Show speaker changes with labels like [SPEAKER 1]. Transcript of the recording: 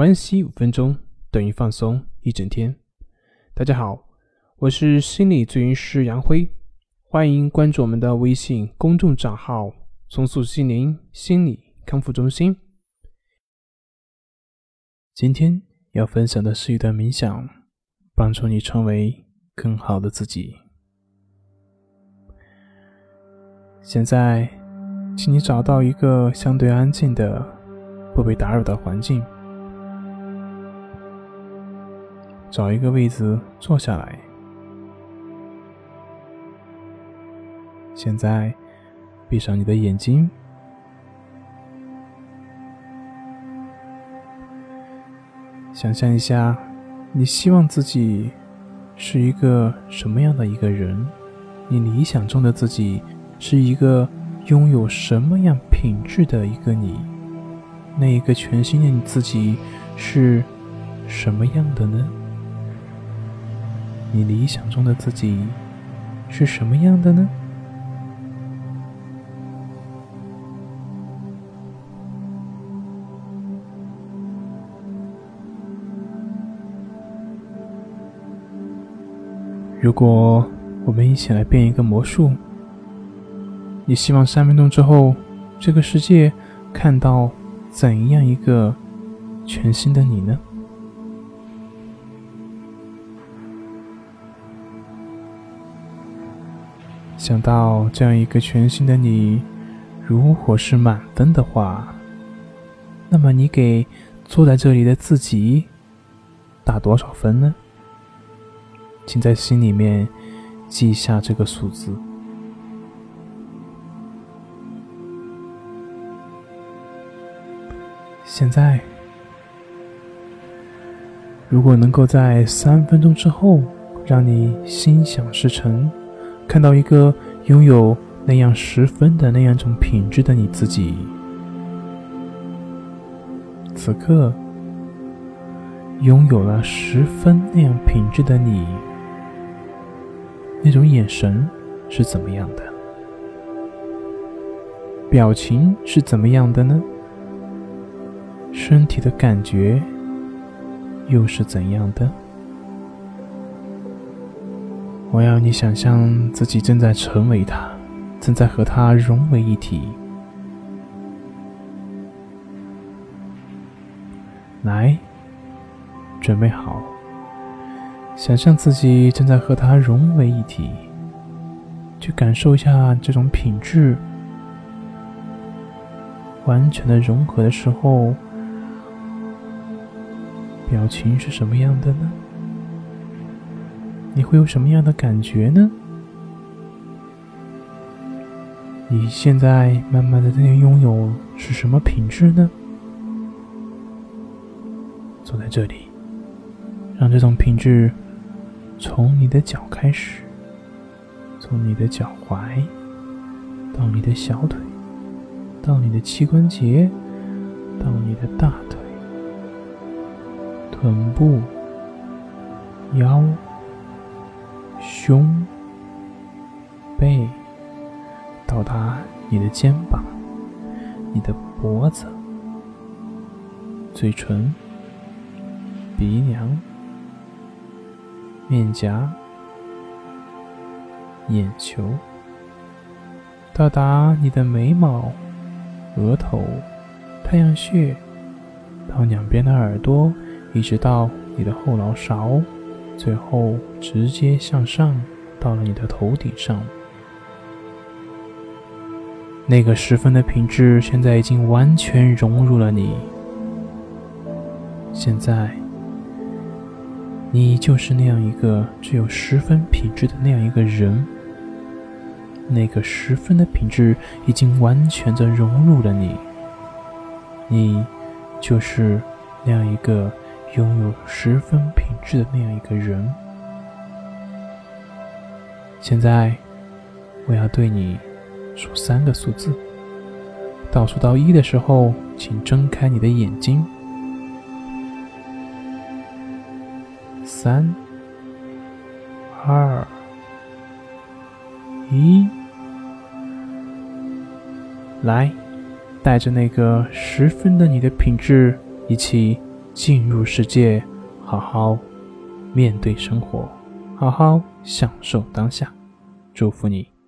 [SPEAKER 1] 关系五分钟等于放松一整天。大家好，我是心理咨询师杨辉，欢迎关注我们的微信公众账号“重塑心灵心理康复中心”。今天要分享的是一段冥想，帮助你成为更好的自己。现在，请你找到一个相对安静的、不被打扰的环境。找一个位置坐下来。现在，闭上你的眼睛，想象一下，你希望自己是一个什么样的一个人？你理想中的自己是一个拥有什么样品质的一个你？那一个全新的你自己是什么样的呢？你理想中的自己是什么样的呢？如果我们一起来变一个魔术，你希望三分钟之后，这个世界看到怎样一个全新的你呢？想到这样一个全新的你，如果是满分的话，那么你给坐在这里的自己打多少分呢？请在心里面记下这个数字。现在，如果能够在三分钟之后让你心想事成。看到一个拥有那样十分的那样一种品质的你自己，此刻拥有了十分那样品质的你，那种眼神是怎么样的？表情是怎么样的呢？身体的感觉又是怎样的？我要你想象自己正在成为他，正在和他融为一体。来，准备好，想象自己正在和他融为一体，去感受一下这种品质完全的融合的时候，表情是什么样的呢？你会有什么样的感觉呢？你现在慢慢的在拥有是什么品质呢？坐在这里，让这种品质从你的脚开始，从你的脚踝到你的小腿，到你的膝关节，到你的大腿、臀部、腰。胸、背，到达你的肩膀、你的脖子、嘴唇、鼻梁、面颊、眼球，到达你的眉毛、额头、太阳穴，到两边的耳朵，一直到你的后脑勺。最后直接向上，到了你的头顶上。那个十分的品质，现在已经完全融入了你。现在，你就是那样一个只有十分品质的那样一个人。那个十分的品质已经完全的融入了你。你就是那样一个。拥有十分品质的那样一个人。现在，我要对你数三个数字。倒数到一的时候，请睁开你的眼睛。三、二、一，来，带着那个十分的你的品质一起。进入世界，好好面对生活，好好享受当下。祝福你。